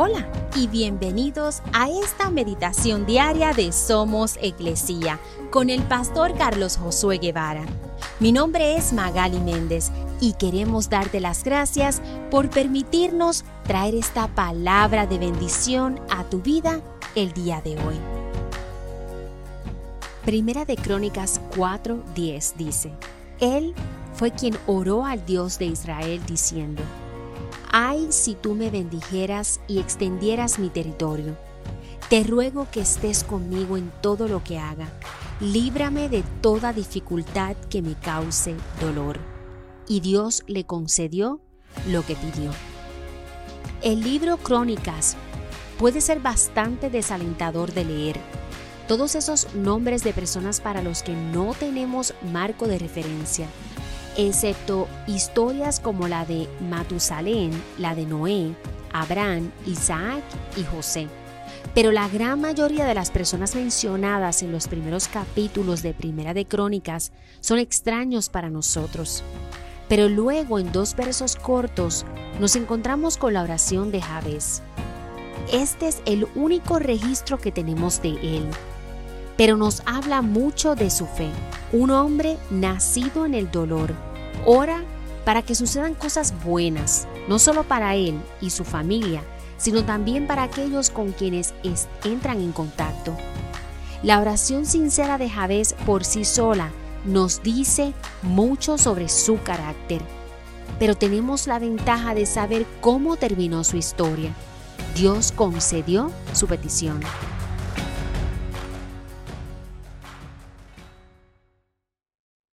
Hola y bienvenidos a esta meditación diaria de Somos Iglesia con el pastor Carlos Josué Guevara. Mi nombre es Magali Méndez y queremos darte las gracias por permitirnos traer esta palabra de bendición a tu vida el día de hoy. Primera de Crónicas 4:10 dice, Él fue quien oró al Dios de Israel diciendo, Ay si tú me bendijeras y extendieras mi territorio. Te ruego que estés conmigo en todo lo que haga. Líbrame de toda dificultad que me cause dolor. Y Dios le concedió lo que pidió. El libro Crónicas puede ser bastante desalentador de leer. Todos esos nombres de personas para los que no tenemos marco de referencia excepto historias como la de Matusalén, la de Noé, Abraham, Isaac y José. Pero la gran mayoría de las personas mencionadas en los primeros capítulos de Primera de Crónicas son extraños para nosotros. Pero luego en dos versos cortos nos encontramos con la oración de Jabez. Este es el único registro que tenemos de él, pero nos habla mucho de su fe, un hombre nacido en el dolor, Ora para que sucedan cosas buenas, no solo para él y su familia, sino también para aquellos con quienes entran en contacto. La oración sincera de Jabez por sí sola nos dice mucho sobre su carácter, pero tenemos la ventaja de saber cómo terminó su historia. Dios concedió su petición.